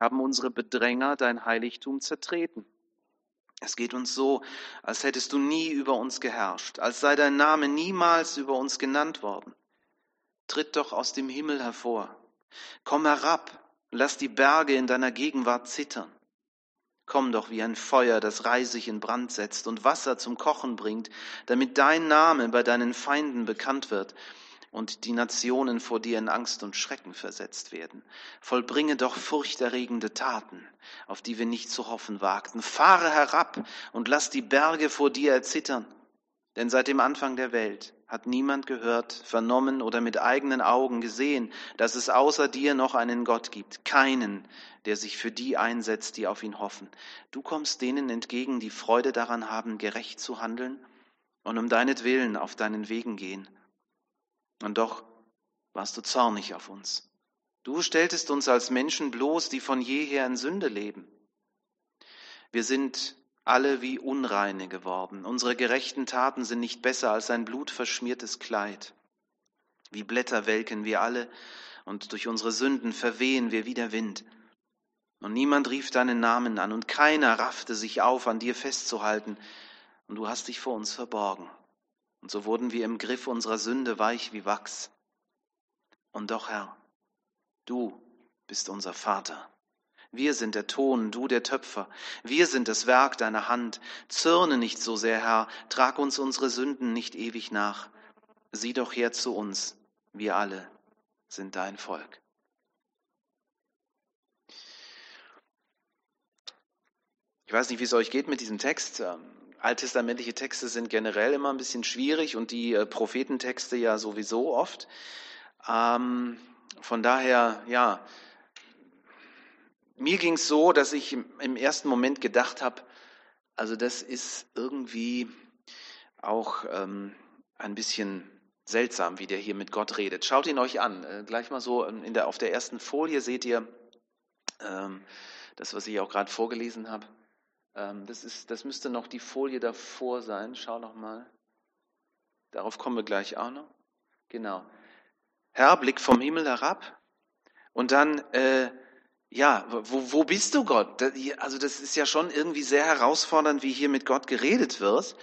haben unsere Bedränger dein Heiligtum zertreten. Es geht uns so, als hättest du nie über uns geherrscht, als sei dein Name niemals über uns genannt worden. Tritt doch aus dem Himmel hervor. Komm herab, lass die Berge in deiner Gegenwart zittern. Komm doch wie ein Feuer, das Reisig in Brand setzt und Wasser zum Kochen bringt, damit dein Name bei deinen Feinden bekannt wird und die Nationen vor dir in Angst und Schrecken versetzt werden. Vollbringe doch furchterregende Taten, auf die wir nicht zu hoffen wagten. Fahre herab und lass die Berge vor dir erzittern. Denn seit dem Anfang der Welt hat niemand gehört, vernommen oder mit eigenen Augen gesehen, dass es außer dir noch einen Gott gibt, keinen, der sich für die einsetzt, die auf ihn hoffen. Du kommst denen entgegen, die Freude daran haben, gerecht zu handeln und um deinetwillen auf deinen Wegen gehen. Und doch warst du zornig auf uns. Du stelltest uns als Menschen bloß, die von jeher in Sünde leben. Wir sind alle wie Unreine geworden. Unsere gerechten Taten sind nicht besser als ein blutverschmiertes Kleid. Wie Blätter welken wir alle, und durch unsere Sünden verwehen wir wie der Wind. Und niemand rief deinen Namen an, und keiner raffte sich auf, an dir festzuhalten, und du hast dich vor uns verborgen. Und so wurden wir im Griff unserer Sünde weich wie Wachs. Und doch, Herr, du bist unser Vater. Wir sind der Ton, du der Töpfer. Wir sind das Werk deiner Hand. Zürne nicht so sehr, Herr. Trag uns unsere Sünden nicht ewig nach. Sieh doch her zu uns. Wir alle sind dein Volk. Ich weiß nicht, wie es euch geht mit diesem Text. Ähm, alttestamentliche Texte sind generell immer ein bisschen schwierig und die äh, Prophetentexte ja sowieso oft. Ähm, von daher, ja, mir ging es so, dass ich im ersten Moment gedacht habe, also das ist irgendwie auch ähm, ein bisschen seltsam, wie der hier mit Gott redet. Schaut ihn euch an. Äh, gleich mal so in der, auf der ersten Folie seht ihr ähm, das, was ich auch gerade vorgelesen habe. Ähm, das, ist, das müsste noch die Folie davor sein. Schau noch mal. Darauf kommen wir gleich auch noch. Genau. Herr, Blick vom Himmel herab. Und dann, äh, ja, wo, wo bist du Gott? Also das ist ja schon irgendwie sehr herausfordernd, wie hier mit Gott geredet wird.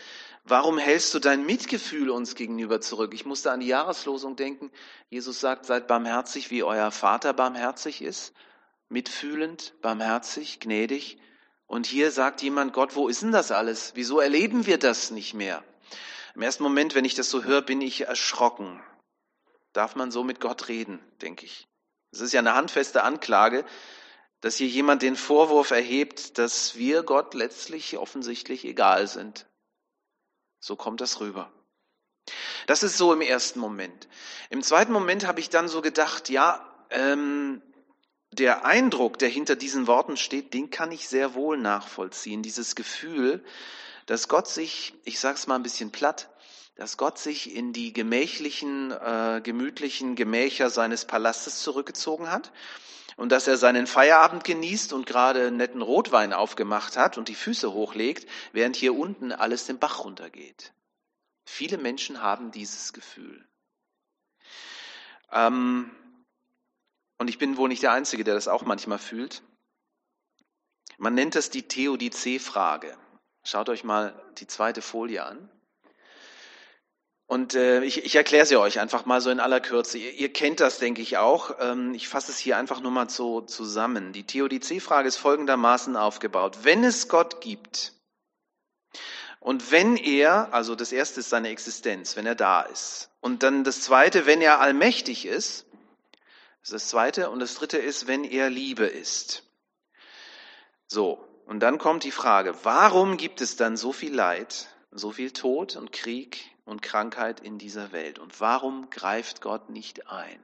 Warum hältst du dein Mitgefühl uns gegenüber zurück? Ich musste an die Jahreslosung denken. Jesus sagt, seid barmherzig, wie euer Vater barmherzig ist. Mitfühlend, barmherzig, gnädig. Und hier sagt jemand, Gott, wo ist denn das alles? Wieso erleben wir das nicht mehr? Im ersten Moment, wenn ich das so höre, bin ich erschrocken. Darf man so mit Gott reden, denke ich. Es ist ja eine handfeste Anklage, dass hier jemand den Vorwurf erhebt, dass wir Gott letztlich offensichtlich egal sind. So kommt das rüber. Das ist so im ersten Moment. Im zweiten Moment habe ich dann so gedacht, ja, ähm, der Eindruck, der hinter diesen Worten steht, den kann ich sehr wohl nachvollziehen. Dieses Gefühl, dass Gott sich, ich sage es mal ein bisschen platt, dass Gott sich in die gemächlichen, äh, gemütlichen Gemächer seines Palastes zurückgezogen hat und dass er seinen Feierabend genießt und gerade netten Rotwein aufgemacht hat und die Füße hochlegt, während hier unten alles den Bach runtergeht. Viele Menschen haben dieses Gefühl. Ähm, und ich bin wohl nicht der Einzige, der das auch manchmal fühlt. Man nennt das die Theodizee-Frage. Schaut euch mal die zweite Folie an. Und äh, ich, ich erkläre sie euch einfach mal so in aller Kürze. Ihr, ihr kennt das, denke ich auch. Ähm, ich fasse es hier einfach nur mal so zusammen. Die Theodizee-Frage ist folgendermaßen aufgebaut. Wenn es Gott gibt und wenn er, also das erste ist seine Existenz, wenn er da ist. Und dann das zweite, wenn er allmächtig ist, das ist das Zweite. Und das Dritte ist, wenn er Liebe ist. So, und dann kommt die Frage, warum gibt es dann so viel Leid, so viel Tod und Krieg und Krankheit in dieser Welt? Und warum greift Gott nicht ein?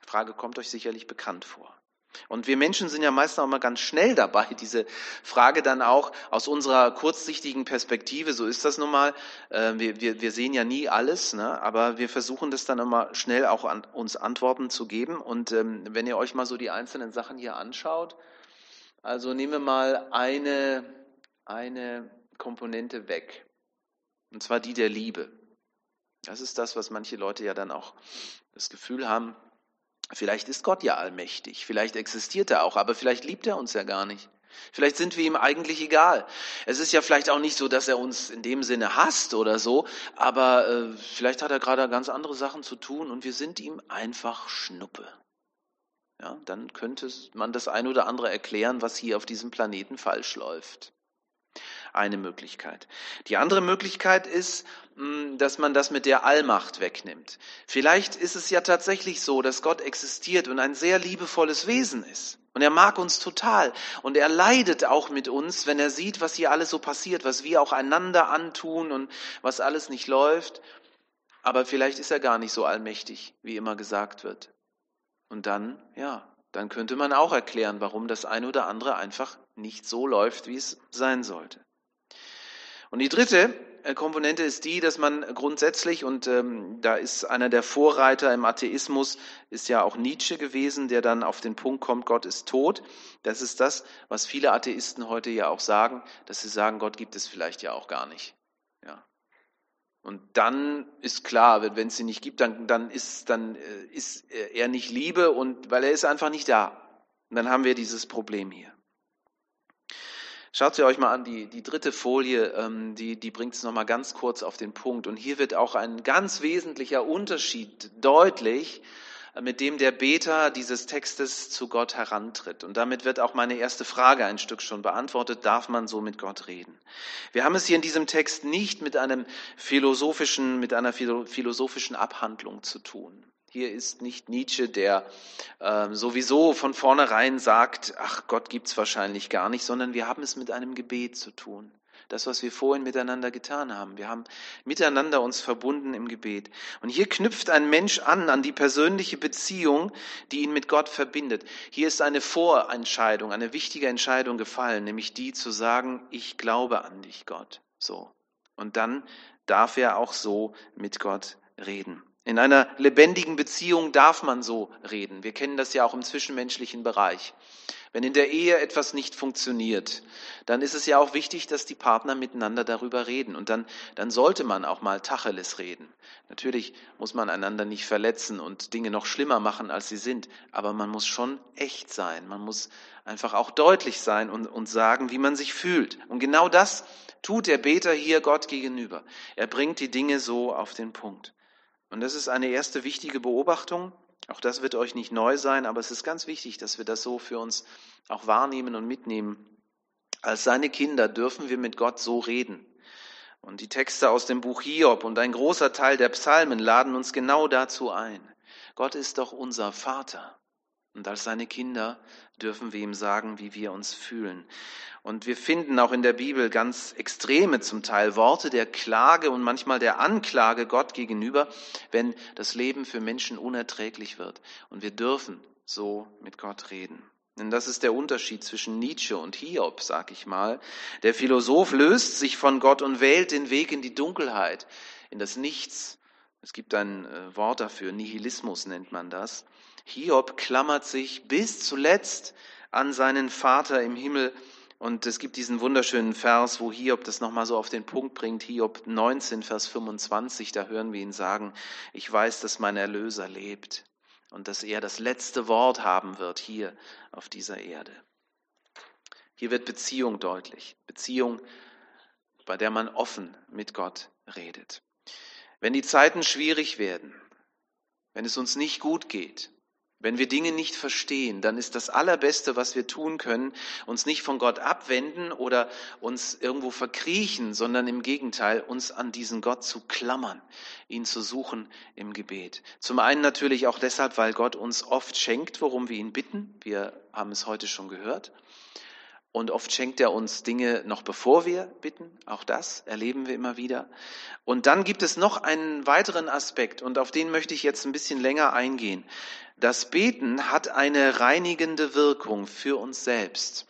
Die Frage kommt euch sicherlich bekannt vor. Und wir Menschen sind ja meistens auch mal ganz schnell dabei, diese Frage dann auch aus unserer kurzsichtigen Perspektive, so ist das nun mal, äh, wir, wir, wir sehen ja nie alles, ne? aber wir versuchen das dann immer schnell auch an uns Antworten zu geben. Und ähm, wenn ihr euch mal so die einzelnen Sachen hier anschaut, also nehmen wir mal eine, eine Komponente weg, und zwar die der Liebe. Das ist das, was manche Leute ja dann auch das Gefühl haben, Vielleicht ist Gott ja allmächtig, vielleicht existiert er auch, aber vielleicht liebt er uns ja gar nicht. Vielleicht sind wir ihm eigentlich egal. Es ist ja vielleicht auch nicht so, dass er uns in dem Sinne hasst oder so, aber äh, vielleicht hat er gerade ganz andere Sachen zu tun und wir sind ihm einfach Schnuppe. Ja, dann könnte man das ein oder andere erklären, was hier auf diesem Planeten falsch läuft eine Möglichkeit. Die andere Möglichkeit ist, dass man das mit der Allmacht wegnimmt. Vielleicht ist es ja tatsächlich so, dass Gott existiert und ein sehr liebevolles Wesen ist. Und er mag uns total. Und er leidet auch mit uns, wenn er sieht, was hier alles so passiert, was wir auch einander antun und was alles nicht läuft. Aber vielleicht ist er gar nicht so allmächtig, wie immer gesagt wird. Und dann, ja, dann könnte man auch erklären, warum das eine oder andere einfach nicht so läuft, wie es sein sollte. Und die dritte Komponente ist die, dass man grundsätzlich, und ähm, da ist einer der Vorreiter im Atheismus, ist ja auch Nietzsche gewesen, der dann auf den Punkt kommt, Gott ist tot. Das ist das, was viele Atheisten heute ja auch sagen, dass sie sagen, Gott gibt es vielleicht ja auch gar nicht. Ja. Und dann ist klar, wenn es sie nicht gibt, dann, dann, ist, dann äh, ist er nicht Liebe und weil er ist einfach nicht da. Und dann haben wir dieses Problem hier. Schaut sie euch mal an, die, die dritte Folie, ähm, die, die bringt es nochmal ganz kurz auf den Punkt. Und hier wird auch ein ganz wesentlicher Unterschied deutlich, äh, mit dem der Beter dieses Textes zu Gott herantritt. Und damit wird auch meine erste Frage ein Stück schon beantwortet. Darf man so mit Gott reden? Wir haben es hier in diesem Text nicht mit einem philosophischen, mit einer philosophischen Abhandlung zu tun. Hier ist nicht Nietzsche, der äh, sowieso von vornherein sagt, ach Gott gibt's wahrscheinlich gar nicht, sondern wir haben es mit einem Gebet zu tun. Das, was wir vorhin miteinander getan haben. Wir haben miteinander uns verbunden im Gebet. Und hier knüpft ein Mensch an, an die persönliche Beziehung, die ihn mit Gott verbindet. Hier ist eine Vorentscheidung, eine wichtige Entscheidung gefallen, nämlich die zu sagen, ich glaube an dich, Gott. So. Und dann darf er auch so mit Gott reden. In einer lebendigen Beziehung darf man so reden. Wir kennen das ja auch im zwischenmenschlichen Bereich. Wenn in der Ehe etwas nicht funktioniert, dann ist es ja auch wichtig, dass die Partner miteinander darüber reden. Und dann, dann sollte man auch mal Tacheles reden. Natürlich muss man einander nicht verletzen und Dinge noch schlimmer machen, als sie sind. Aber man muss schon echt sein. Man muss einfach auch deutlich sein und, und sagen, wie man sich fühlt. Und genau das tut der Beter hier Gott gegenüber. Er bringt die Dinge so auf den Punkt. Und das ist eine erste wichtige Beobachtung. Auch das wird euch nicht neu sein, aber es ist ganz wichtig, dass wir das so für uns auch wahrnehmen und mitnehmen. Als seine Kinder dürfen wir mit Gott so reden. Und die Texte aus dem Buch Hiob und ein großer Teil der Psalmen laden uns genau dazu ein. Gott ist doch unser Vater. Und als seine Kinder dürfen wir ihm sagen, wie wir uns fühlen. Und wir finden auch in der Bibel ganz extreme zum Teil Worte der Klage und manchmal der Anklage Gott gegenüber, wenn das Leben für Menschen unerträglich wird. Und wir dürfen so mit Gott reden. Denn das ist der Unterschied zwischen Nietzsche und Hiob, sag ich mal. Der Philosoph löst sich von Gott und wählt den Weg in die Dunkelheit, in das Nichts. Es gibt ein äh, Wort dafür, Nihilismus nennt man das. Hiob klammert sich bis zuletzt an seinen Vater im Himmel und es gibt diesen wunderschönen Vers, wo Hiob das nochmal so auf den Punkt bringt. Hiob 19, Vers 25, da hören wir ihn sagen, ich weiß, dass mein Erlöser lebt und dass er das letzte Wort haben wird hier auf dieser Erde. Hier wird Beziehung deutlich. Beziehung, bei der man offen mit Gott redet. Wenn die Zeiten schwierig werden, wenn es uns nicht gut geht, wenn wir Dinge nicht verstehen, dann ist das Allerbeste, was wir tun können, uns nicht von Gott abwenden oder uns irgendwo verkriechen, sondern im Gegenteil, uns an diesen Gott zu klammern, ihn zu suchen im Gebet. Zum einen natürlich auch deshalb, weil Gott uns oft schenkt, worum wir ihn bitten. Wir haben es heute schon gehört. Und oft schenkt er uns Dinge noch bevor wir bitten. Auch das erleben wir immer wieder. Und dann gibt es noch einen weiteren Aspekt und auf den möchte ich jetzt ein bisschen länger eingehen. Das Beten hat eine reinigende Wirkung für uns selbst.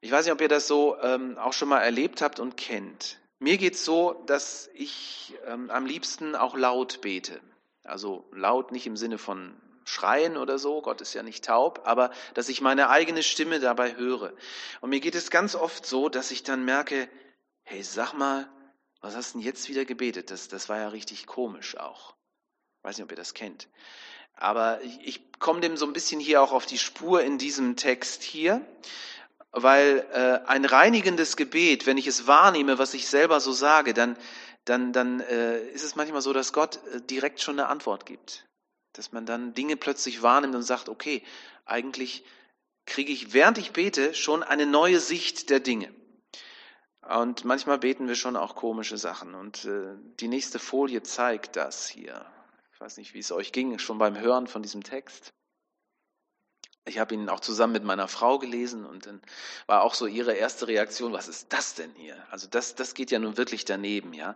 Ich weiß nicht, ob ihr das so ähm, auch schon mal erlebt habt und kennt. Mir geht's so, dass ich ähm, am liebsten auch laut bete. Also laut nicht im Sinne von schreien oder so, Gott ist ja nicht taub, aber dass ich meine eigene Stimme dabei höre. Und mir geht es ganz oft so, dass ich dann merke, hey, sag mal, was hast denn jetzt wieder gebetet? Das, das war ja richtig komisch auch. Weiß nicht, ob ihr das kennt. Aber ich, ich komme dem so ein bisschen hier auch auf die Spur in diesem Text hier, weil äh, ein reinigendes Gebet, wenn ich es wahrnehme, was ich selber so sage, dann, dann, dann äh, ist es manchmal so, dass Gott äh, direkt schon eine Antwort gibt. Dass man dann Dinge plötzlich wahrnimmt und sagt, okay, eigentlich kriege ich, während ich bete, schon eine neue Sicht der Dinge. Und manchmal beten wir schon auch komische Sachen. Und äh, die nächste Folie zeigt das hier. Ich weiß nicht, wie es euch ging, schon beim Hören von diesem Text. Ich habe ihn auch zusammen mit meiner Frau gelesen und dann war auch so ihre erste Reaktion, was ist das denn hier? Also das, das geht ja nun wirklich daneben, ja.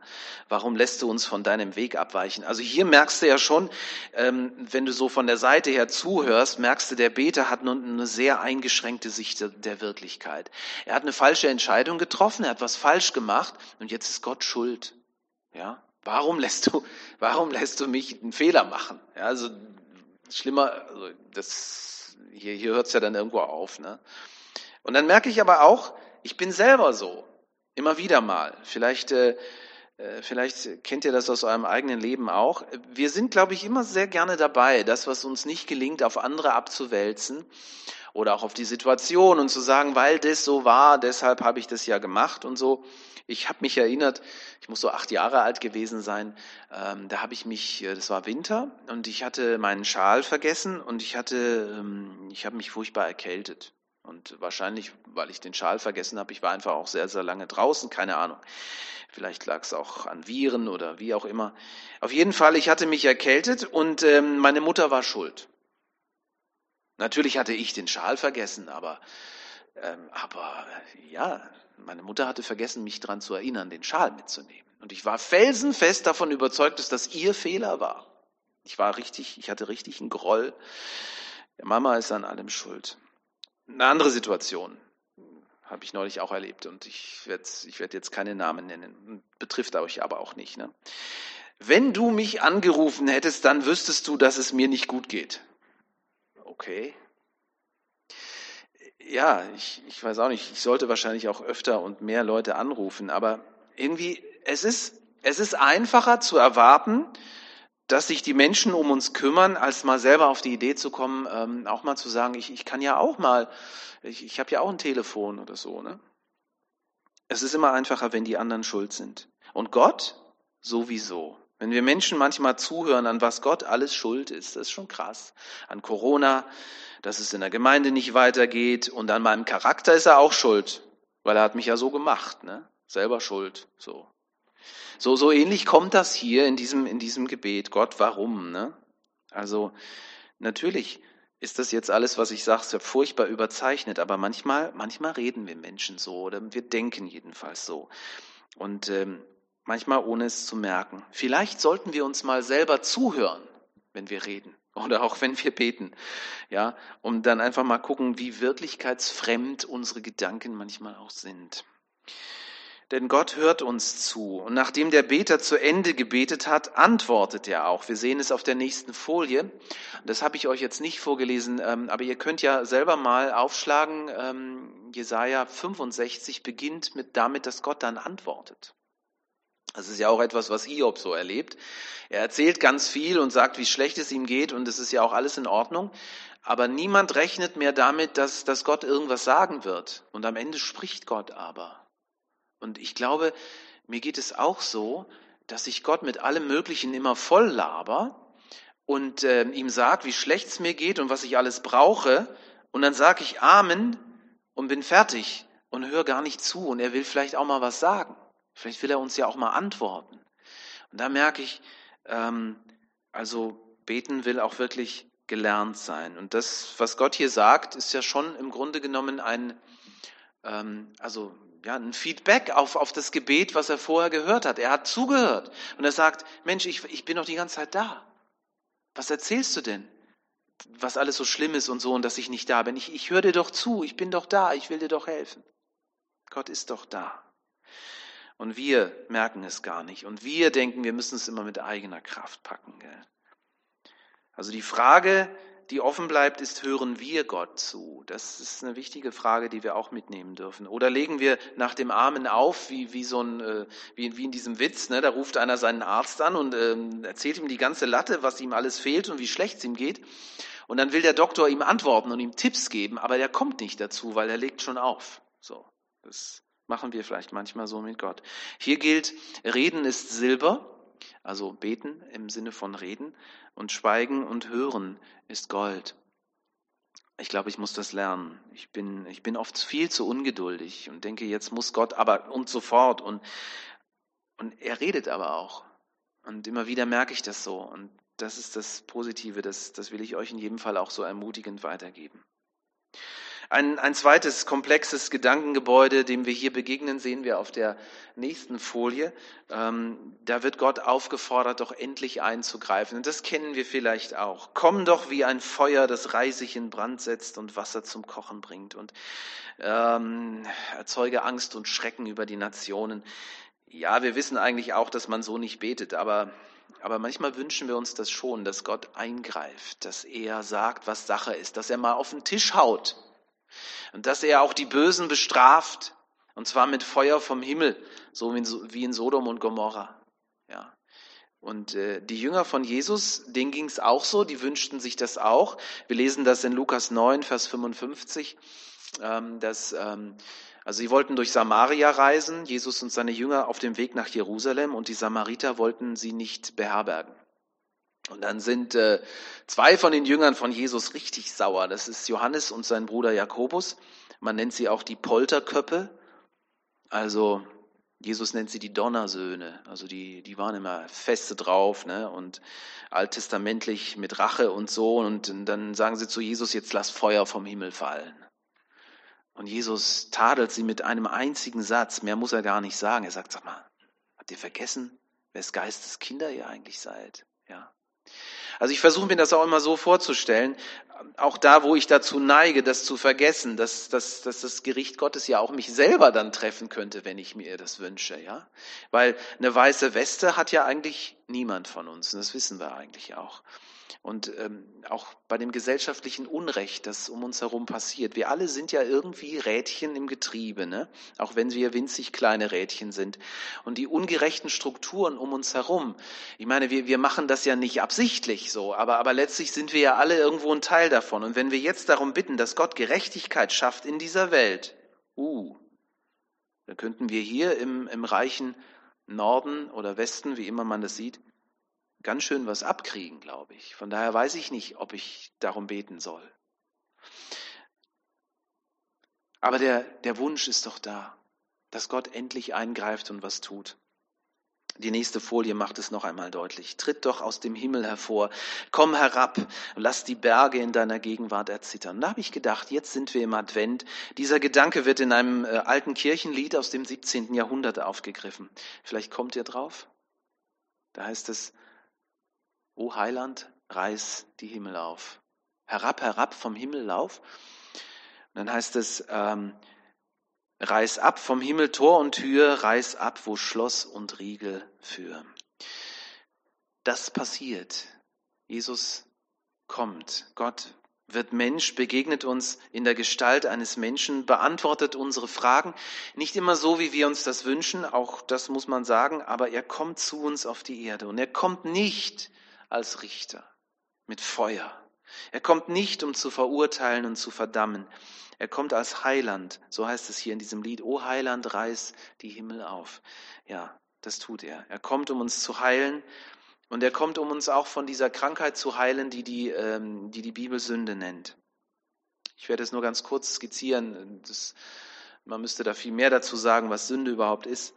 Warum lässt du uns von deinem Weg abweichen? Also hier merkst du ja schon, ähm, wenn du so von der Seite her zuhörst, merkst du, der Beter hat nun eine sehr eingeschränkte Sicht der Wirklichkeit. Er hat eine falsche Entscheidung getroffen, er hat was falsch gemacht und jetzt ist Gott schuld, ja. Warum lässt du, warum lässt du mich einen Fehler machen? Ja, also schlimmer, also das hier, hier hört es ja dann irgendwo auf. Ne? Und dann merke ich aber auch, ich bin selber so. Immer wieder mal. Vielleicht, äh, vielleicht kennt ihr das aus eurem eigenen Leben auch. Wir sind, glaube ich, immer sehr gerne dabei, das, was uns nicht gelingt, auf andere abzuwälzen oder auch auf die Situation und zu sagen, weil das so war, deshalb habe ich das ja gemacht und so. Ich habe mich erinnert, ich muss so acht Jahre alt gewesen sein, ähm, da habe ich mich, äh, das war Winter und ich hatte meinen Schal vergessen und ich hatte, ähm, ich habe mich furchtbar erkältet. Und wahrscheinlich, weil ich den Schal vergessen habe, ich war einfach auch sehr, sehr lange draußen, keine Ahnung. Vielleicht lag es auch an Viren oder wie auch immer. Auf jeden Fall, ich hatte mich erkältet und ähm, meine Mutter war schuld. Natürlich hatte ich den Schal vergessen, aber, ähm, aber ja, meine Mutter hatte vergessen, mich daran zu erinnern, den Schal mitzunehmen. Und ich war felsenfest davon überzeugt, dass das ihr Fehler war. Ich war richtig, ich hatte richtig einen Groll. Mama ist an allem schuld. Eine andere Situation habe ich neulich auch erlebt und ich werde ich werd jetzt keine Namen nennen, betrifft euch aber auch nicht. Ne? Wenn du mich angerufen hättest, dann wüsstest du, dass es mir nicht gut geht. Okay, ja, ich, ich weiß auch nicht, ich sollte wahrscheinlich auch öfter und mehr Leute anrufen, aber irgendwie, es ist, es ist einfacher zu erwarten, dass sich die Menschen um uns kümmern, als mal selber auf die Idee zu kommen, ähm, auch mal zu sagen, ich, ich kann ja auch mal, ich, ich habe ja auch ein Telefon oder so. Ne? Es ist immer einfacher, wenn die anderen schuld sind. Und Gott sowieso. Wenn wir Menschen manchmal zuhören, an was Gott alles schuld ist, das ist schon krass. An Corona, dass es in der Gemeinde nicht weitergeht und an meinem Charakter ist er auch schuld, weil er hat mich ja so gemacht, ne? Selber schuld, so. So, so ähnlich kommt das hier in diesem, in diesem Gebet. Gott, warum, ne? Also, natürlich ist das jetzt alles, was ich sage, furchtbar überzeichnet, aber manchmal, manchmal reden wir Menschen so oder wir denken jedenfalls so. Und ähm, manchmal ohne es zu merken. Vielleicht sollten wir uns mal selber zuhören, wenn wir reden oder auch wenn wir beten, ja, um dann einfach mal gucken, wie wirklichkeitsfremd unsere Gedanken manchmal auch sind. Denn Gott hört uns zu. Und nachdem der Beter zu Ende gebetet hat, antwortet er auch. Wir sehen es auf der nächsten Folie. Das habe ich euch jetzt nicht vorgelesen, ähm, aber ihr könnt ja selber mal aufschlagen. Ähm, Jesaja 65 beginnt mit damit, dass Gott dann antwortet. Das ist ja auch etwas, was Hiob so erlebt. Er erzählt ganz viel und sagt, wie schlecht es ihm geht und es ist ja auch alles in Ordnung. Aber niemand rechnet mehr damit, dass, dass Gott irgendwas sagen wird. Und am Ende spricht Gott aber. Und ich glaube, mir geht es auch so, dass ich Gott mit allem Möglichen immer voll laber und äh, ihm sagt, wie schlecht es mir geht und was ich alles brauche. Und dann sage ich Amen und bin fertig und höre gar nicht zu. Und er will vielleicht auch mal was sagen. Vielleicht will er uns ja auch mal antworten. Und da merke ich, ähm, also beten will auch wirklich gelernt sein. Und das, was Gott hier sagt, ist ja schon im Grunde genommen ein, ähm, also ja, ein Feedback auf, auf das Gebet, was er vorher gehört hat. Er hat zugehört und er sagt, Mensch, ich, ich bin doch die ganze Zeit da. Was erzählst du denn? Was alles so schlimm ist und so und dass ich nicht da bin. Ich, ich höre dir doch zu, ich bin doch da, ich will dir doch helfen. Gott ist doch da. Und wir merken es gar nicht. Und wir denken, wir müssen es immer mit eigener Kraft packen. Gell? Also die Frage, die offen bleibt, ist, hören wir Gott zu? Das ist eine wichtige Frage, die wir auch mitnehmen dürfen. Oder legen wir nach dem Armen auf, wie, wie, so ein, äh, wie, wie in diesem Witz, ne? da ruft einer seinen Arzt an und ähm, erzählt ihm die ganze Latte, was ihm alles fehlt und wie schlecht es ihm geht. Und dann will der Doktor ihm antworten und ihm Tipps geben, aber der kommt nicht dazu, weil er legt schon auf. So, das machen wir vielleicht manchmal so mit Gott. Hier gilt, Reden ist Silber, also beten im Sinne von reden, und Schweigen und Hören ist Gold. Ich glaube, ich muss das lernen. Ich bin, ich bin oft viel zu ungeduldig und denke, jetzt muss Gott aber und sofort. Und, und er redet aber auch. Und immer wieder merke ich das so. Und das ist das Positive, das, das will ich euch in jedem Fall auch so ermutigend weitergeben. Ein, ein zweites komplexes Gedankengebäude, dem wir hier begegnen, sehen wir auf der nächsten Folie. Ähm, da wird Gott aufgefordert, doch endlich einzugreifen. Und das kennen wir vielleicht auch. Komm doch wie ein Feuer, das Reisig in Brand setzt und Wasser zum Kochen bringt und ähm, erzeuge Angst und Schrecken über die Nationen. Ja, wir wissen eigentlich auch, dass man so nicht betet, aber aber manchmal wünschen wir uns das schon, dass Gott eingreift, dass er sagt, was Sache ist, dass er mal auf den Tisch haut und dass er auch die Bösen bestraft, und zwar mit Feuer vom Himmel, so wie in Sodom und Gomorra. Ja. Und äh, die Jünger von Jesus, denen ging es auch so, die wünschten sich das auch. Wir lesen das in Lukas 9, Vers 55, ähm, dass, ähm, also sie wollten durch Samaria reisen, Jesus und seine Jünger auf dem Weg nach Jerusalem, und die Samariter wollten sie nicht beherbergen. Und dann sind äh, zwei von den Jüngern von Jesus richtig sauer. Das ist Johannes und sein Bruder Jakobus. Man nennt sie auch die Polterköppe. Also Jesus nennt sie die Donnersöhne. Also die, die waren immer feste drauf ne? und alttestamentlich mit Rache und so. Und dann sagen sie zu Jesus, jetzt lass Feuer vom Himmel fallen. Und Jesus tadelt sie mit einem einzigen Satz. Mehr muss er gar nicht sagen. Er sagt, sag mal, habt ihr vergessen, wes Geistes Kinder ihr eigentlich seid? Also ich versuche mir das auch immer so vorzustellen, auch da, wo ich dazu neige, das zu vergessen, dass, dass, dass das Gericht Gottes ja auch mich selber dann treffen könnte, wenn ich mir das wünsche, ja. Weil eine weiße Weste hat ja eigentlich niemand von uns, und das wissen wir eigentlich auch. Und ähm, auch bei dem gesellschaftlichen Unrecht, das um uns herum passiert. Wir alle sind ja irgendwie Rädchen im Getriebe, ne? auch wenn wir winzig kleine Rädchen sind. Und die ungerechten Strukturen um uns herum, ich meine, wir, wir machen das ja nicht absichtlich so, aber, aber letztlich sind wir ja alle irgendwo ein Teil davon. Und wenn wir jetzt darum bitten, dass Gott Gerechtigkeit schafft in dieser Welt, uh, dann könnten wir hier im, im reichen Norden oder Westen, wie immer man das sieht, ganz schön was abkriegen, glaube ich. Von daher weiß ich nicht, ob ich darum beten soll. Aber der, der Wunsch ist doch da, dass Gott endlich eingreift und was tut. Die nächste Folie macht es noch einmal deutlich. Tritt doch aus dem Himmel hervor, komm herab, lass die Berge in deiner Gegenwart erzittern. Da habe ich gedacht, jetzt sind wir im Advent. Dieser Gedanke wird in einem äh, alten Kirchenlied aus dem 17. Jahrhundert aufgegriffen. Vielleicht kommt ihr drauf? Da heißt es, O Heiland, reiß die Himmel auf. Herab, herab vom Himmel lauf. Und dann heißt es, ähm, reiß ab vom Himmel Tor und Tür, reiß ab, wo Schloss und Riegel führen. Das passiert. Jesus kommt. Gott wird Mensch, begegnet uns in der Gestalt eines Menschen, beantwortet unsere Fragen. Nicht immer so, wie wir uns das wünschen, auch das muss man sagen, aber er kommt zu uns auf die Erde. Und er kommt nicht, als Richter mit Feuer. Er kommt nicht, um zu verurteilen und zu verdammen. Er kommt als Heiland. So heißt es hier in diesem Lied. O Heiland, reiß die Himmel auf. Ja, das tut er. Er kommt, um uns zu heilen. Und er kommt, um uns auch von dieser Krankheit zu heilen, die die, ähm, die, die Bibel Sünde nennt. Ich werde es nur ganz kurz skizzieren. Das, man müsste da viel mehr dazu sagen, was Sünde überhaupt ist.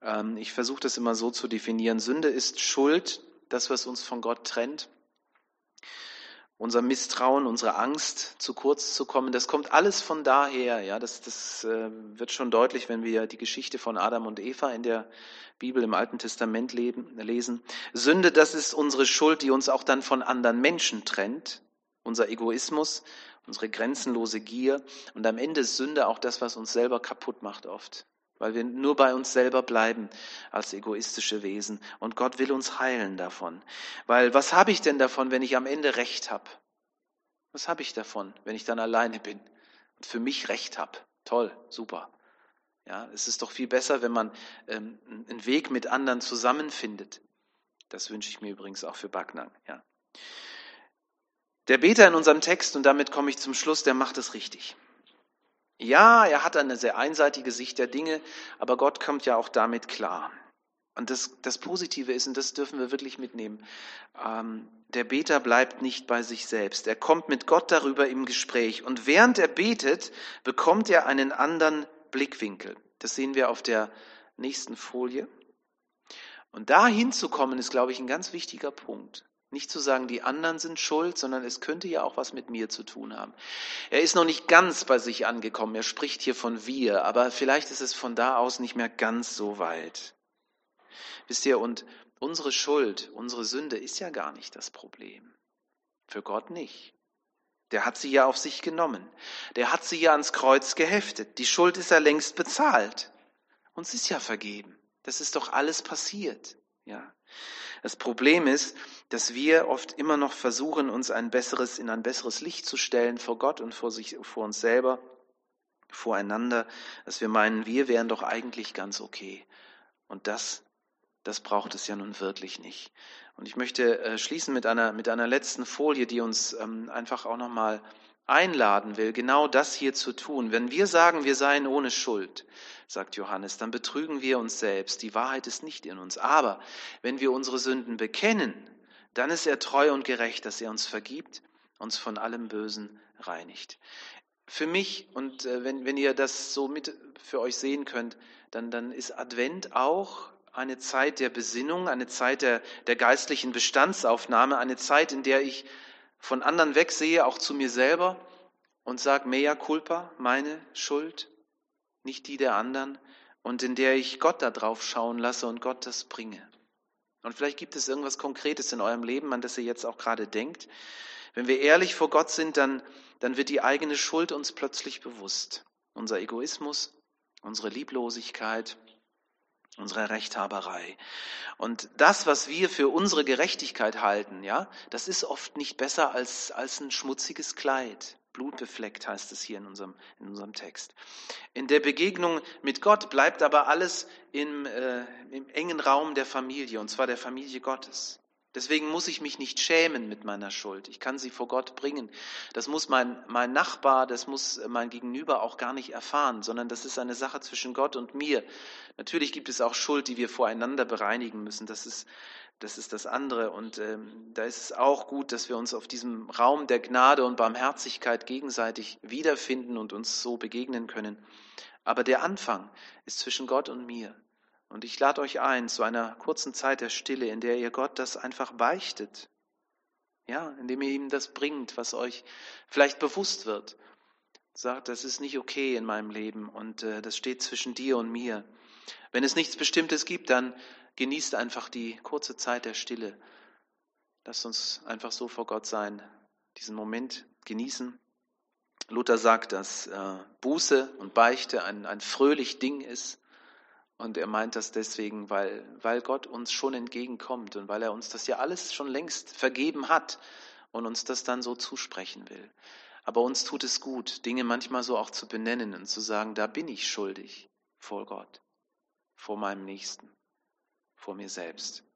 Ähm, ich versuche das immer so zu definieren. Sünde ist Schuld, das, was uns von Gott trennt. Unser Misstrauen, unsere Angst, zu kurz zu kommen, das kommt alles von daher. Ja, das, das äh, wird schon deutlich, wenn wir die Geschichte von Adam und Eva in der Bibel im Alten Testament lesen. Sünde, das ist unsere Schuld, die uns auch dann von anderen Menschen trennt. Unser Egoismus, unsere grenzenlose Gier und am Ende ist Sünde auch das, was uns selber kaputt macht oft weil wir nur bei uns selber bleiben als egoistische Wesen. Und Gott will uns heilen davon. Weil was habe ich denn davon, wenn ich am Ende Recht habe? Was habe ich davon, wenn ich dann alleine bin und für mich Recht habe? Toll, super. Ja, es ist doch viel besser, wenn man ähm, einen Weg mit anderen zusammenfindet. Das wünsche ich mir übrigens auch für Backnang. Ja. Der Beter in unserem Text, und damit komme ich zum Schluss, der macht es richtig. Ja, er hat eine sehr einseitige Sicht der Dinge, aber Gott kommt ja auch damit klar. Und das, das Positive ist, und das dürfen wir wirklich mitnehmen, ähm, der Beter bleibt nicht bei sich selbst. Er kommt mit Gott darüber im Gespräch. Und während er betet, bekommt er einen anderen Blickwinkel. Das sehen wir auf der nächsten Folie. Und da hinzukommen, ist, glaube ich, ein ganz wichtiger Punkt. Nicht zu sagen, die anderen sind schuld, sondern es könnte ja auch was mit mir zu tun haben. Er ist noch nicht ganz bei sich angekommen. Er spricht hier von wir, aber vielleicht ist es von da aus nicht mehr ganz so weit. Wisst ihr, und unsere Schuld, unsere Sünde ist ja gar nicht das Problem. Für Gott nicht. Der hat sie ja auf sich genommen. Der hat sie ja ans Kreuz geheftet. Die Schuld ist ja längst bezahlt. Uns ist ja vergeben. Das ist doch alles passiert. Ja. Das Problem ist, dass wir oft immer noch versuchen, uns ein besseres, in ein besseres Licht zu stellen vor Gott und vor sich, vor uns selber, voreinander, dass wir meinen, wir wären doch eigentlich ganz okay. Und das, das braucht es ja nun wirklich nicht. Und ich möchte äh, schließen mit einer, mit einer letzten Folie, die uns ähm, einfach auch nochmal einladen will, genau das hier zu tun. Wenn wir sagen, wir seien ohne Schuld, sagt Johannes, dann betrügen wir uns selbst. Die Wahrheit ist nicht in uns. Aber wenn wir unsere Sünden bekennen, dann ist er treu und gerecht, dass er uns vergibt, uns von allem Bösen reinigt. Für mich, und äh, wenn, wenn ihr das so mit für euch sehen könnt, dann, dann ist Advent auch eine Zeit der Besinnung, eine Zeit der, der geistlichen Bestandsaufnahme, eine Zeit, in der ich von anderen wegsehe, auch zu mir selber und sage, mea culpa, meine Schuld, nicht die der anderen, und in der ich Gott da drauf schauen lasse und Gott das bringe. Und vielleicht gibt es irgendwas Konkretes in eurem Leben, an das ihr jetzt auch gerade denkt. Wenn wir ehrlich vor Gott sind, dann, dann wird die eigene Schuld uns plötzlich bewusst. Unser Egoismus, unsere Lieblosigkeit, unsere Rechthaberei. Und das, was wir für unsere Gerechtigkeit halten, ja, das ist oft nicht besser als, als ein schmutziges Kleid. Blutbefleckt heißt es hier in unserem, in unserem Text. In der Begegnung mit Gott bleibt aber alles im, äh, im engen Raum der Familie, und zwar der Familie Gottes. Deswegen muss ich mich nicht schämen mit meiner Schuld. Ich kann sie vor Gott bringen. Das muss mein, mein Nachbar, das muss mein Gegenüber auch gar nicht erfahren, sondern das ist eine Sache zwischen Gott und mir. Natürlich gibt es auch Schuld, die wir voreinander bereinigen müssen. Das ist das, ist das andere. Und ähm, da ist es auch gut, dass wir uns auf diesem Raum der Gnade und Barmherzigkeit gegenseitig wiederfinden und uns so begegnen können. Aber der Anfang ist zwischen Gott und mir. Und ich lade euch ein zu einer kurzen Zeit der Stille, in der ihr Gott das einfach beichtet. Ja, indem ihr ihm das bringt, was euch vielleicht bewusst wird. Sagt, das ist nicht okay in meinem Leben und äh, das steht zwischen dir und mir. Wenn es nichts Bestimmtes gibt, dann genießt einfach die kurze Zeit der Stille. Lasst uns einfach so vor Gott sein, diesen Moment genießen. Luther sagt, dass äh, Buße und Beichte ein, ein fröhlich Ding ist. Und er meint das deswegen, weil, weil Gott uns schon entgegenkommt und weil er uns das ja alles schon längst vergeben hat und uns das dann so zusprechen will. Aber uns tut es gut, Dinge manchmal so auch zu benennen und zu sagen, da bin ich schuldig vor Gott, vor meinem Nächsten, vor mir selbst.